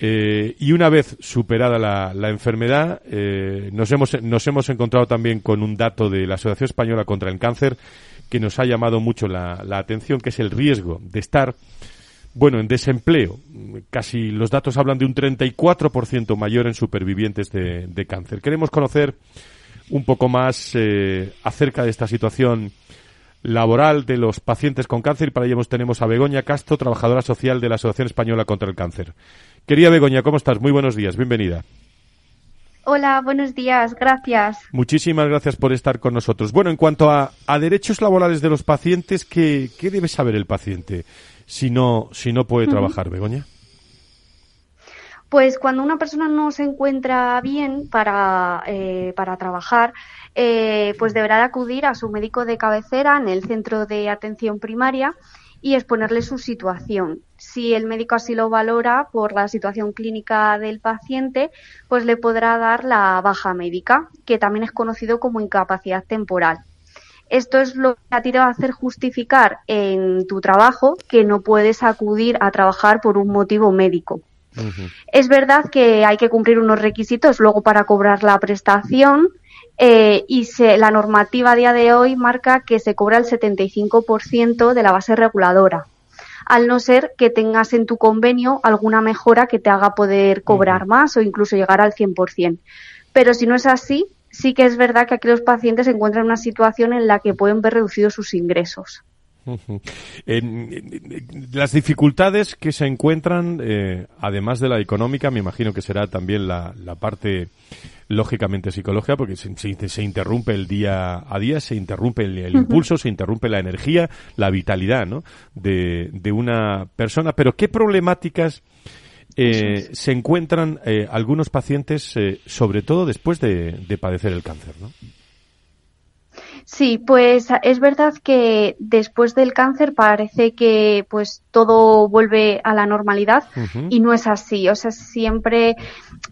Eh, y una vez superada la, enfermedad, eh, nos, hemos, nos hemos encontrado también con un dato de la Asociación Española contra el Cáncer que nos ha llamado mucho la, atención, que es el riesgo de estar, bueno, en desempleo. Casi los datos hablan de un 34% mayor en supervivientes de, cáncer. Queremos conocer un poco más eh, acerca de esta situación laboral de los pacientes con cáncer y para ello tenemos a Begoña Castro, trabajadora social de la Asociación Española contra el Cáncer. Querida Begoña, ¿cómo estás? Muy buenos días, bienvenida. Hola, buenos días, gracias. Muchísimas gracias por estar con nosotros. Bueno, en cuanto a, derechos laborales de los pacientes, ¿qué, debe saber el paciente si no, si no puede trabajar, Begoña? Pues cuando una persona no se encuentra bien para, eh, para trabajar, eh, pues deberá acudir a su médico de cabecera en el centro de atención primaria y exponerle su situación. Si el médico así lo valora por la situación clínica del paciente, pues le podrá dar la baja médica, que también es conocido como incapacidad temporal. Esto es lo que a ti te va a hacer justificar en tu trabajo que no puedes acudir a trabajar por un motivo médico. Es verdad que hay que cumplir unos requisitos luego para cobrar la prestación eh, y se, la normativa a día de hoy marca que se cobra el 75% de la base reguladora, al no ser que tengas en tu convenio alguna mejora que te haga poder cobrar más o incluso llegar al 100%. Pero si no es así, sí que es verdad que aquí los pacientes se encuentran en una situación en la que pueden ver reducidos sus ingresos las dificultades que se encuentran, eh, además de la económica, me imagino que será también la, parte lógicamente psicológica, porque se, se, interrumpe el día a día, se interrumpe el, impulso, se interrumpe la energía, la vitalidad ¿no? de, de una persona. Pero ¿qué problemáticas eh, se encuentran eh, algunos pacientes, sobre todo después de, de padecer el cáncer? ¿no? Sí, pues es verdad que después del cáncer parece que pues todo vuelve a la normalidad y no es así. O sea, siempre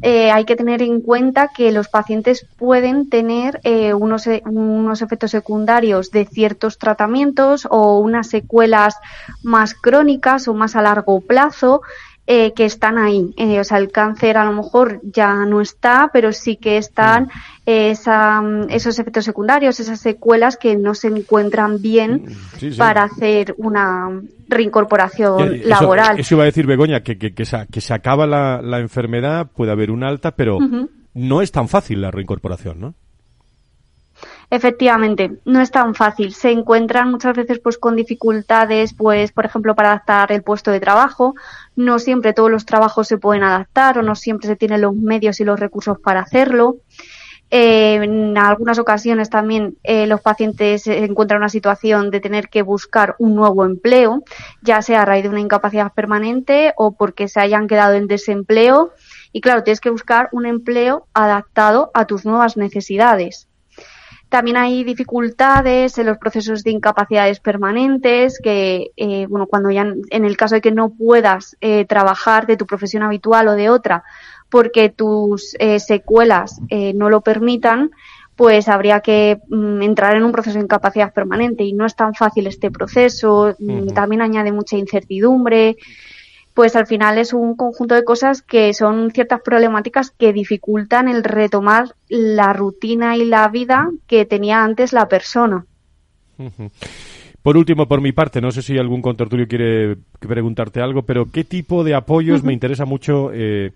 eh, hay que tener en cuenta que los pacientes pueden tener eh, unos, unos efectos secundarios de ciertos tratamientos o unas secuelas más crónicas o más a largo plazo eh, que están ahí. Eh, o sea, el cáncer a lo mejor ya no está, pero sí que están eh, esa, esos efectos secundarios, esas secuelas que no se encuentran bien mm, para hacer una reincorporación laboral. Eso iba a decir Begoña, que, que, que, se, acaba la, la, enfermedad, puede haber un alta, pero no es tan fácil la reincorporación, ¿no? Efectivamente, no es tan fácil. Se encuentran muchas veces pues con dificultades, pues por ejemplo para adaptar el puesto de trabajo. No siempre todos los trabajos se pueden adaptar o no siempre se tienen los medios y los recursos para hacerlo. Eh, en algunas ocasiones también eh, los pacientes se encuentran en una situación de tener que buscar un nuevo empleo, ya sea a raíz de una incapacidad permanente o porque se hayan quedado en desempleo. Y claro, tienes que buscar un empleo adaptado a tus nuevas necesidades. También hay dificultades en los procesos de incapacidades permanentes, que, eh, bueno, cuando ya en el caso de que no puedas eh, trabajar de tu profesión habitual o de otra, porque tus eh, secuelas no lo permitan, pues habría que mm, entrar en un proceso de incapacidad permanente y no es tan fácil este proceso, mm, también añade mucha incertidumbre, pues al final es un conjunto de cosas que son ciertas problemáticas que dificultan el retomar la rutina y la vida que tenía antes la persona. Por último, por mi parte, no sé si algún contertulio quiere preguntarte algo, pero ¿qué tipo de apoyos me interesa mucho? Eh,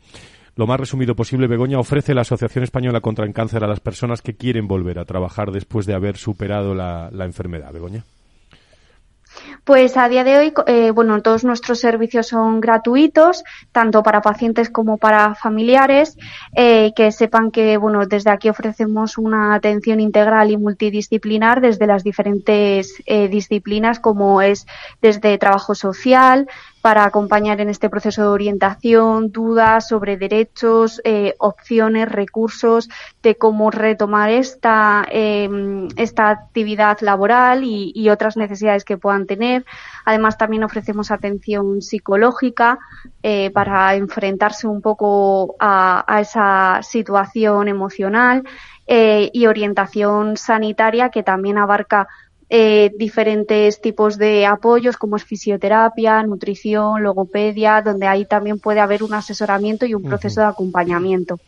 lo más resumido posible, Begoña ofrece la Asociación Española contra el Cáncer a las personas que quieren volver a trabajar después de haber superado la, la enfermedad. Begoña. Pues a día de hoy, eh, bueno, todos nuestros servicios son gratuitos, tanto para pacientes como para familiares. Eh, que sepan que, bueno, desde aquí ofrecemos una atención integral y multidisciplinar desde las diferentes eh, disciplinas, como es desde trabajo social, para acompañar en este proceso de orientación, dudas sobre derechos, eh, opciones, recursos de cómo retomar esta, em, esta actividad laboral y, otras necesidades que puedan tener. Además, también ofrecemos atención psicológica eh, para enfrentarse un poco a, esa situación emocional eh, y orientación sanitaria que también abarca eh, diferentes tipos de apoyos como es fisioterapia, nutrición, logopedia, donde ahí también puede haber un asesoramiento y un proceso de acompañamiento.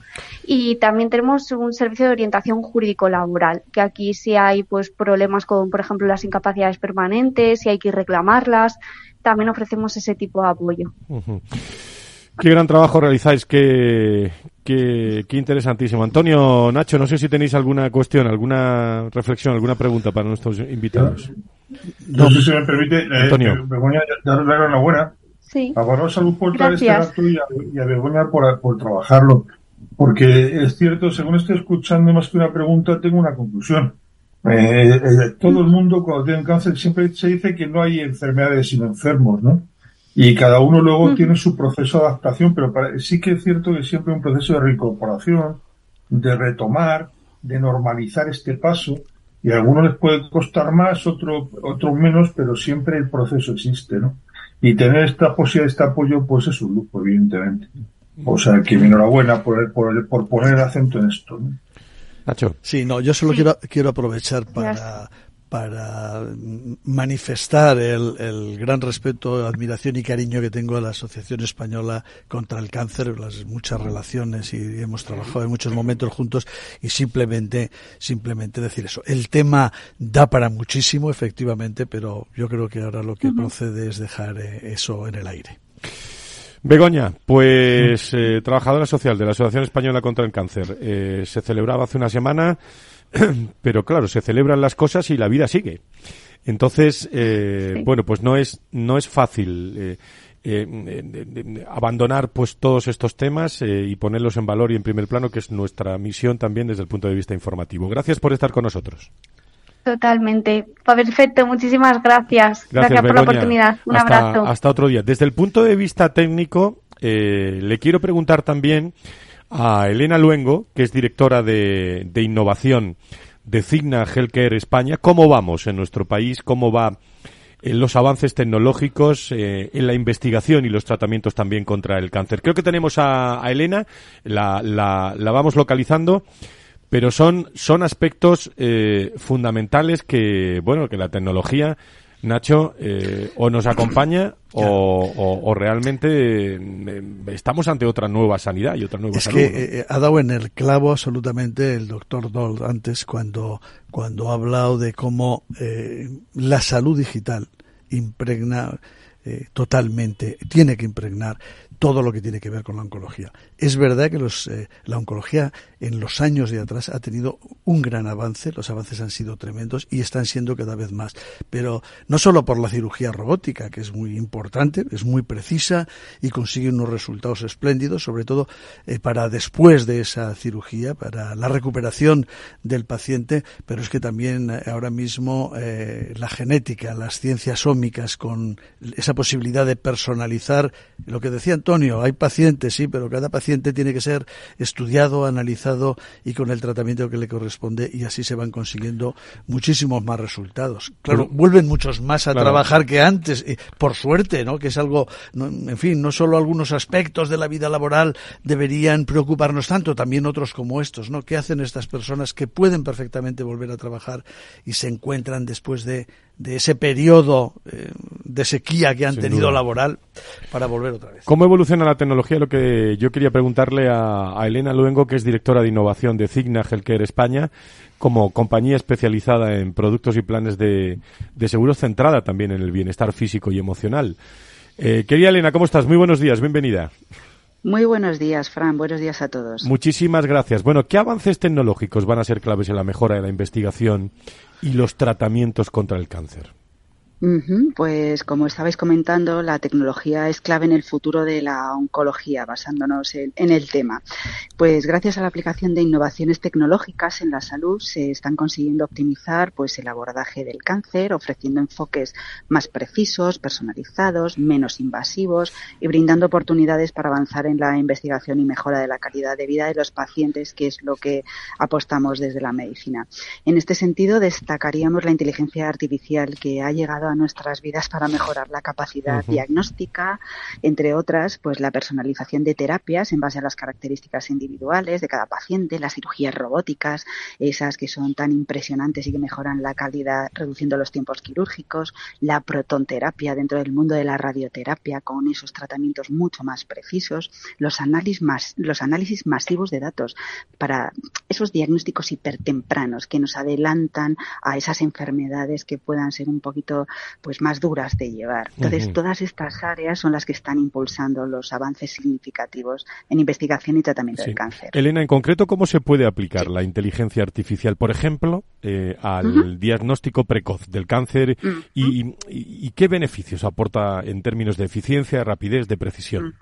Y también tenemos un servicio de orientación jurídico-laboral, que aquí si hay pues problemas con, por ejemplo, las incapacidades permanentes, si hay que reclamarlas, también ofrecemos ese tipo de apoyo. Qué gran trabajo realizáis, qué, qué, interesantísimo. Antonio, Nacho, no sé si tenéis alguna cuestión, alguna reflexión, alguna pregunta para nuestros invitados. No, sé si me permite, eh, Antonio. Eh, Begoña, daros la enhorabuena. Sí. A Salud por traer este acto y a, y a Begoña por, por trabajarlo. Porque es cierto, según estoy escuchando más que una pregunta, tengo una conclusión. Eh, eh todo el mundo cuando tiene cáncer siempre se dice que no hay enfermedades sin enfermos, ¿no? Y cada uno luego tiene su proceso de adaptación, pero sí que es cierto que siempre hay un proceso de reincorporación, de retomar, de normalizar este paso, y a algunos les puede costar más, otros otro menos, pero siempre el proceso existe, ¿no? Y tener esta posibilidad, este apoyo, pues es un lujo, evidentemente. O sea, que enhorabuena por, por, por poner acento en esto. ¿no? Nacho. Sí, no, yo solo quiero, quiero aprovechar para, para manifestar el, gran respeto, admiración y cariño que tengo a la Asociación Española contra el Cáncer, las muchas relaciones y hemos trabajado en muchos momentos juntos y simplemente, simplemente decir eso. El tema da para muchísimo, efectivamente, pero yo creo que ahora lo que procede es dejar eh, eso en el aire. Begoña, pues eh, trabajadora social de la Asociación Española contra el Cáncer. Eh, se celebraba hace una semana pero claro, se celebran las cosas y la vida sigue. Entonces, eh, bueno, pues no es, no es fácil eh, eh, abandonar pues todos estos temas y ponerlos en valor y en primer plano, que es nuestra misión también desde el punto de vista informativo. Gracias por estar con nosotros. Totalmente. Perfecto, muchísimas gracias. Gracias, por la oportunidad. Un abrazo. Hasta otro día. Desde el punto de vista técnico, le quiero preguntar también a Elena Luengo, que es directora de, innovación de Cigna Healthcare España. ¿Cómo vamos en nuestro país? ¿Cómo va en los avances tecnológicos, eh, en la investigación y los tratamientos también contra el cáncer? Creo que tenemos a, Elena, la, la, la, vamos localizando, pero son, son aspectos eh, fundamentales que, bueno, que la tecnología Nacho, eh, o nos acompaña o, realmente eh, estamos ante otra nueva sanidad y otra nueva es que eh, ha dado en el clavo absolutamente el doctor Doll antes cuando, cuando ha hablado de cómo la salud digital impregna totalmente, tiene que impregnar todo lo que tiene que ver con la oncología. Es verdad que los, eh, la oncología en los años de atrás ha tenido un gran avance, los avances han sido tremendos y están siendo cada vez más. Pero no solo por la cirugía robótica, que es muy importante, es muy precisa y consigue unos resultados espléndidos, sobre todo eh, para después de esa cirugía, para la recuperación del paciente, pero es que también eh, ahora mismo la genética, las ciencias ómicas, con esa posibilidad de personalizar lo que decían todos Antonio, hay pacientes, sí, pero cada paciente tiene que ser estudiado, analizado y con el tratamiento que le corresponde y así se van consiguiendo muchísimos más resultados. Claro, vuelven muchos más a trabajar que antes, por suerte, ¿no? Que es algo, en fin, no solo algunos aspectos de la vida laboral deberían preocuparnos tanto, también otros como estos, ¿no? ¿Qué hacen estas personas que pueden perfectamente volver a trabajar y se encuentran después de, de ese periodo eh, de sequía que han tenido laboral para volver otra vez? ¿Cómo evoluciona la tecnología? Lo que yo quería preguntarle a, a Elena Luengo, que es directora de innovación de Cigna Healthcare España, como compañía especializada en productos y planes de, de seguro centrada también en el bienestar físico y emocional. Eh, querida Elena, ¿cómo estás? Muy buenos días, bienvenida. Muy buenos días, Fran. Buenos días a todos. Muchísimas gracias. Bueno, ¿qué avances tecnológicos van a ser claves en la mejora de la investigación y los tratamientos contra el cáncer? Pues como estabais comentando, la tecnología es clave en el futuro de la oncología, basándonos en, el tema. Pues gracias a la aplicación de innovaciones tecnológicas en la salud se están consiguiendo optimizar pues el abordaje del cáncer, ofreciendo enfoques más precisos, personalizados, menos invasivos y brindando oportunidades para avanzar en la investigación y mejora de la calidad de vida de los pacientes, que es lo que apostamos desde la medicina. En este sentido, destacaríamos la inteligencia artificial que ha llegado a nuestras vidas para mejorar la capacidad diagnóstica, entre otras, pues la personalización de terapias en base a las características individuales de cada paciente, las cirugías robóticas, esas que son tan impresionantes y que mejoran la calidad reduciendo los tiempos quirúrgicos, la protonterapia dentro del mundo de la radioterapia con esos tratamientos mucho más precisos, los análisis, los análisis masivos de datos para esos diagnósticos hipertempranos que nos adelantan a esas enfermedades que puedan ser un poquito pues más duras de llevar. Entonces, todas estas áreas son las que están impulsando los avances significativos en investigación y tratamiento del cáncer. Elena, en concreto, ¿cómo se puede aplicar la inteligencia artificial, por ejemplo, eh, al diagnóstico precoz del cáncer y, qué beneficios aporta en términos de eficiencia, rapidez, de precisión?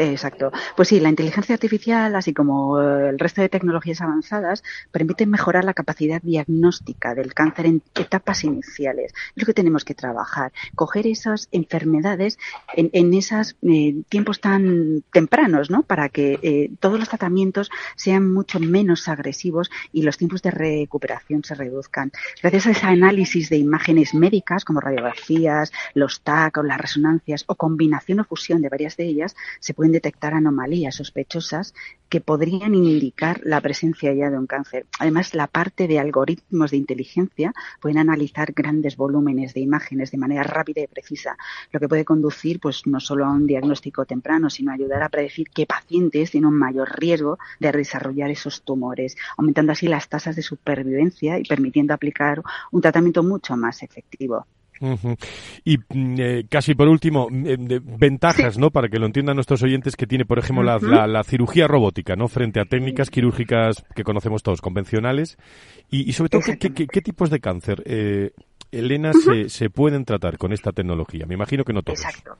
Exacto. Pues sí, la inteligencia artificial, así como el resto de tecnologías avanzadas, permiten mejorar la capacidad diagnóstica del cáncer en etapas iniciales. Es lo que tenemos que trabajar, coger esas enfermedades en, en esos eh, tiempos tan tempranos, ¿no? Para que eh, todos los tratamientos sean mucho menos agresivos y los tiempos de recuperación se reduzcan. Gracias a ese análisis de imágenes médicas, como radiografías, los TAC o las resonancias, o combinación o fusión de varias de ellas, se pueden detectar anomalías sospechosas que podrían indicar la presencia ya de un cáncer. Además, la parte de algoritmos de inteligencia pueden analizar grandes volúmenes de imágenes de manera rápida y precisa, lo que puede conducir pues no solo a un diagnóstico temprano, sino ayudar a predecir qué pacientes tienen un mayor riesgo de desarrollar esos tumores, aumentando así las tasas de supervivencia y permitiendo aplicar un tratamiento mucho más efectivo. Y mm, eh, casi por último, mm, eh, ventajas, ¿no? Para que lo entiendan nuestros oyentes que tiene, por ejemplo, la, cirugía robótica, ¿no? Frente a técnicas quirúrgicas que conocemos todos, convencionales. Y, sobre todo, ¿qué, tipos de cáncer, eh, Elena, se, se pueden tratar con esta tecnología? Me imagino que no todos. Exacto.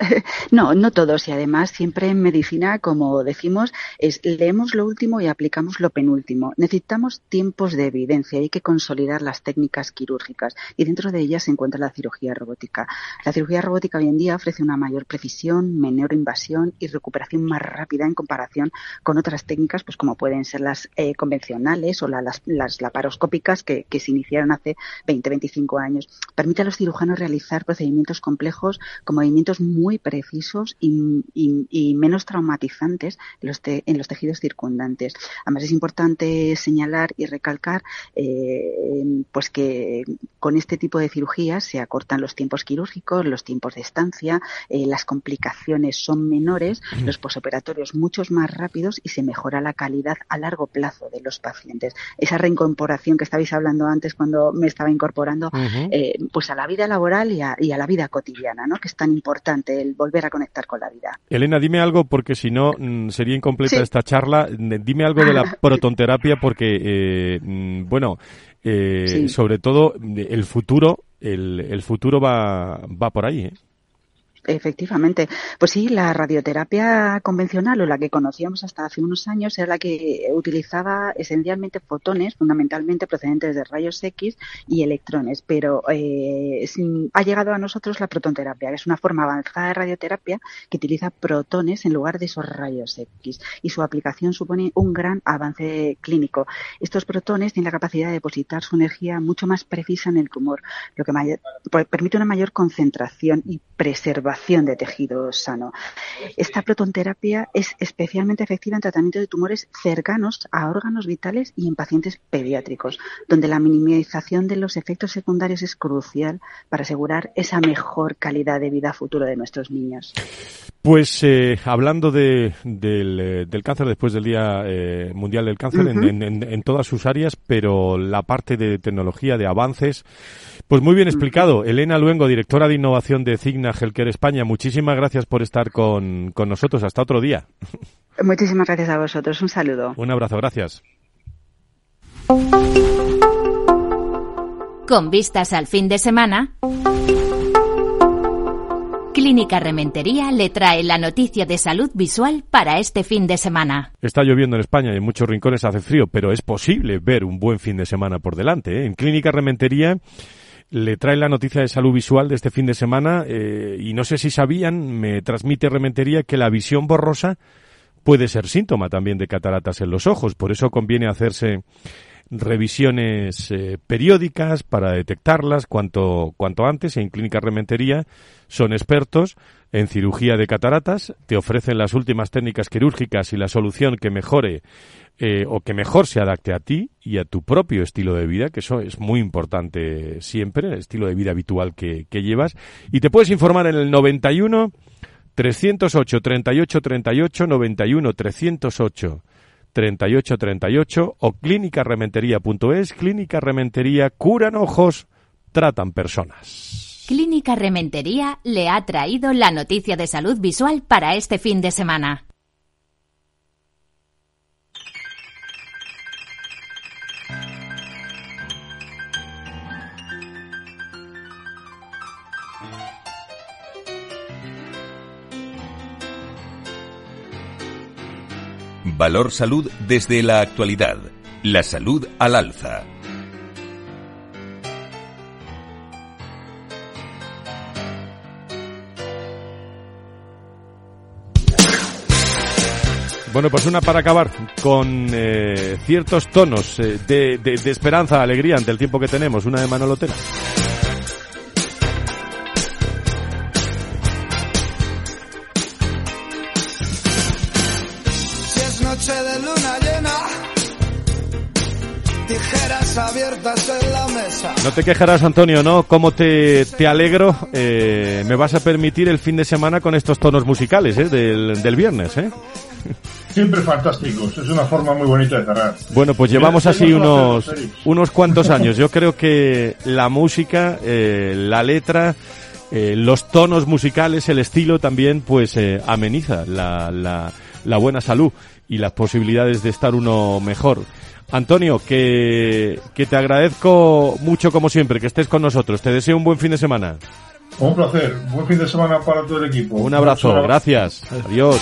No, no todos. Y además, siempre en medicina, como decimos, es leemos lo último y aplicamos lo penúltimo. Necesitamos tiempos de evidencia. Hay que consolidar las técnicas quirúrgicas. Y dentro de ellas se encuentra la cirugía robótica. La cirugía robótica hoy en día ofrece una mayor precisión, menor invasión y recuperación más rápida en comparación con otras técnicas, pues como pueden ser las eh, convencionales o las, laparoscópicas que, que se iniciaron hace 20, 25 años. Permite a los cirujanos realizar procedimientos complejos con movimientos muy muy precisos y, menos traumatizantes en los, en los, tejidos circundantes. Además es importante señalar y recalcar eh, pues que con este tipo de cirugías se acortan los tiempos quirúrgicos, los tiempos de estancia, eh, las complicaciones son menores, los posoperatorios muchos más rápidos y se mejora la calidad a largo plazo de los pacientes. Esa reincorporación que estabais hablando antes cuando me estaba incorporando eh, pues a la vida laboral y a, y a la vida cotidiana, ¿no? que es tan importante el volver a conectar con la vida. Elena, dime algo porque si no mm, sería incompleta esta charla. Dime algo de la protonterapia porque, eh, mm, bueno, eh, sobre todo el futuro, el, el futuro va, va por ahí. ¿eh? Efectivamente. Pues sí, la radioterapia convencional o la que conocíamos hasta hace unos años era la que utilizaba esencialmente fotones, fundamentalmente procedentes de rayos X y electrones, pero eh, ha llegado a nosotros la protonterapia, que es una forma avanzada de radioterapia que utiliza protones en lugar de esos rayos X y su aplicación supone un gran avance clínico. Estos protones tienen la capacidad de depositar su energía mucho más precisa en el tumor, lo que permite una mayor concentración y preservación de tejido sano. Esta protonterapia es especialmente efectiva en tratamiento de tumores cercanos a órganos vitales y en pacientes pediátricos, donde la minimización de los efectos secundarios es crucial para asegurar esa mejor calidad de vida futuro de nuestros niños. Pues eh, hablando de, del, eh, del, cáncer después del Día eh, Mundial del Cáncer en, en, en, todas sus áreas, pero la parte de tecnología, de avances, pues muy bien explicado. Elena Luengo, directora de innovación de Cigna Healthcare España, muchísimas gracias por estar con, con nosotros. Hasta otro día. Muchísimas gracias a vosotros. Un saludo. Un abrazo, gracias. Con vistas al fin de semana. Clínica Rementería le trae la noticia de salud visual para este fin de semana. Está lloviendo en España y en muchos rincones hace frío, pero es posible ver un buen fin de semana por delante. ¿eh? En Clínica Rementería le trae la noticia de salud visual de este fin de semana eh, y no sé si sabían, me transmite Rementería que la visión borrosa puede ser síntoma también de cataratas en los ojos. Por eso conviene hacerse revisiones eh, periódicas para detectarlas cuanto, cuanto antes. En Clínica Rementería son expertos en cirugía de cataratas, te ofrecen las últimas técnicas quirúrgicas y la solución que mejore eh, o que mejor se adapte a ti y a tu propio estilo de vida, que eso es muy importante siempre, el estilo de vida habitual que, que llevas. Y te puedes informar en el 91 308 38 38 91 308 38 38 o clínicarementería.es. Clínica Rementería curan ojos, tratan personas. Clínica Rementería le ha traído la noticia de salud visual para este fin de semana. Valor Salud desde la actualidad. La salud al alza. Bueno, pues una para acabar con eh, ciertos tonos eh, de, de, esperanza, alegría ante el tiempo que tenemos. Una de Manolo Tena. Abiertas en la mesa. No te quejarás, Antonio, ¿no? ¿Cómo te, te alegro? Eh, me vas a permitir el fin de semana con estos tonos musicales ¿eh? del, del viernes, ¿eh? Siempre fantásticos, es una forma muy bonita de cerrar. Bueno, pues llevamos así unos, unos cuantos años. Yo creo que la música, eh, la letra, eh, los tonos musicales, el estilo también, pues eh, ameniza la, la, la buena salud y las posibilidades de estar uno mejor. Antonio, que, que te agradezco mucho como siempre, que estés con nosotros. Te deseo un buen fin de semana. Un placer. Buen fin de semana para todo el equipo. Un abrazo. Gracias. Adiós.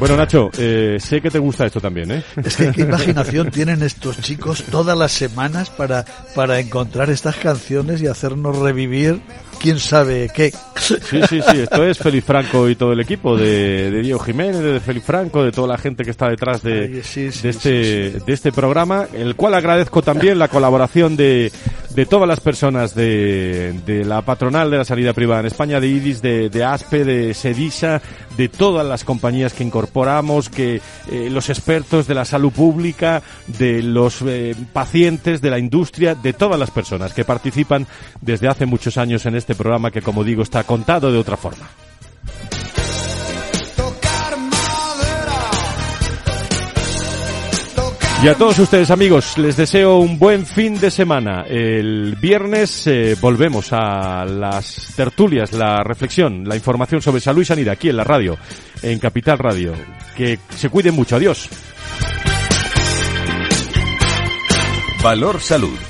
Bueno, Nacho, eh, sé que te gusta esto también, ¿eh? Es que qué imaginación tienen estos chicos todas las semanas para, para encontrar estas canciones y hacernos revivir quién sabe qué. Sí, sí, sí, esto es Feliz Franco y todo el equipo de, de Diego Jiménez, de Feliz Franco, de toda la gente que está detrás de, Ay, sí, sí, de, este, sí, sí. de este programa, el cual agradezco también la colaboración de, de todas las personas de, de la patronal de la sanidad privada en España, de IDIS, de, de ASPE, de SEDISA, de todas las compañías que incorporamos, que eh, los expertos de la salud pública, de los eh, pacientes, de la industria, de todas las personas que participan desde hace muchos años en este programa que, como digo, está contado de otra forma. Y a todos ustedes amigos, les deseo un buen fin de semana. El viernes eh, volvemos a las tertulias, la reflexión, la información sobre salud y sanidad aquí en la radio, en Capital Radio. Que se cuiden mucho. Adiós. Valor Salud.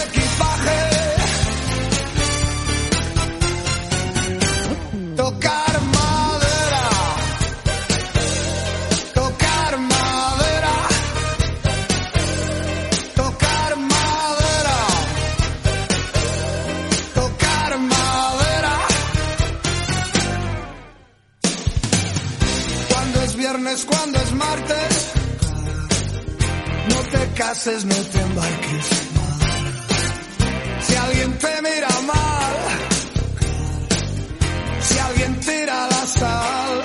cases, no te embarques. Si alguien te mira mal, si alguien tira la sal,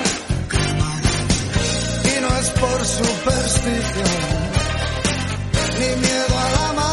y no es por superstición, ni miedo a la maldad.